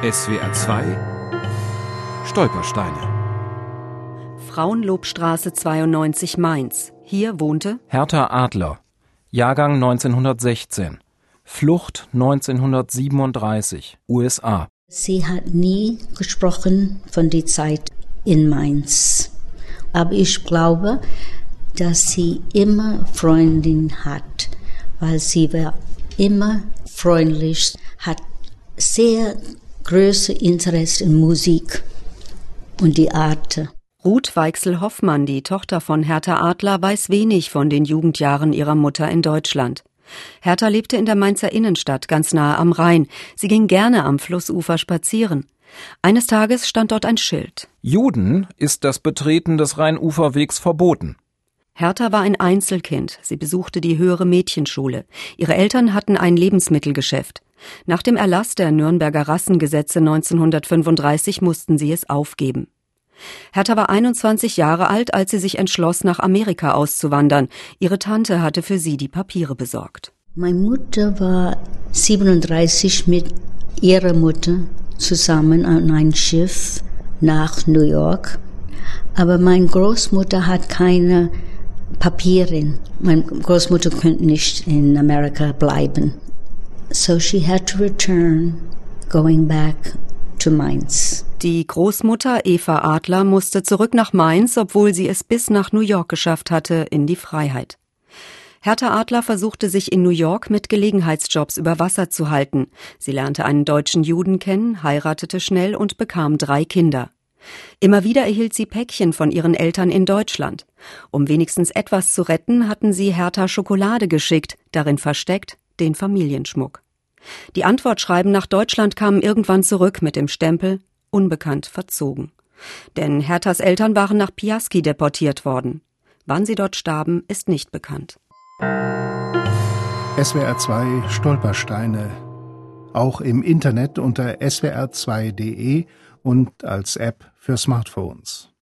SWR 2 Stolpersteine Frauenlobstraße 92 Mainz. Hier wohnte Hertha Adler, Jahrgang 1916, Flucht 1937, USA. Sie hat nie gesprochen von der Zeit in Mainz. Aber ich glaube, dass sie immer Freundin hat, weil sie war immer freundlich, hat sehr große Interesse in Musik und die Art. Ruth Weichsel-Hoffmann, die Tochter von Hertha Adler, weiß wenig von den Jugendjahren ihrer Mutter in Deutschland. Hertha lebte in der Mainzer Innenstadt, ganz nahe am Rhein. Sie ging gerne am Flussufer spazieren. Eines Tages stand dort ein Schild. Juden ist das Betreten des Rheinuferwegs verboten. Hertha war ein Einzelkind. Sie besuchte die höhere Mädchenschule. Ihre Eltern hatten ein Lebensmittelgeschäft. Nach dem Erlass der Nürnberger Rassengesetze 1935 mussten sie es aufgeben. Hertha war 21 Jahre alt, als sie sich entschloss, nach Amerika auszuwandern. Ihre Tante hatte für sie die Papiere besorgt. Meine Mutter war 37 mit ihrer Mutter zusammen an ein Schiff nach New York. Aber meine Großmutter hat keine Papieren. Meine Großmutter konnte nicht in Amerika bleiben. So she had to return, going back to Mainz. Die Großmutter Eva Adler musste zurück nach Mainz, obwohl sie es bis nach New York geschafft hatte, in die Freiheit. Hertha Adler versuchte sich in New York mit Gelegenheitsjobs über Wasser zu halten. Sie lernte einen deutschen Juden kennen, heiratete schnell und bekam drei Kinder. Immer wieder erhielt sie Päckchen von ihren Eltern in Deutschland. Um wenigstens etwas zu retten, hatten sie Hertha Schokolade geschickt, darin versteckt den Familienschmuck. Die Antwortschreiben nach Deutschland kamen irgendwann zurück mit dem Stempel unbekannt verzogen. Denn Herthas Eltern waren nach Piaski deportiert worden. Wann sie dort starben, ist nicht bekannt. SWR 2 Stolpersteine. Auch im Internet unter swr2.de und als App für Smartphones.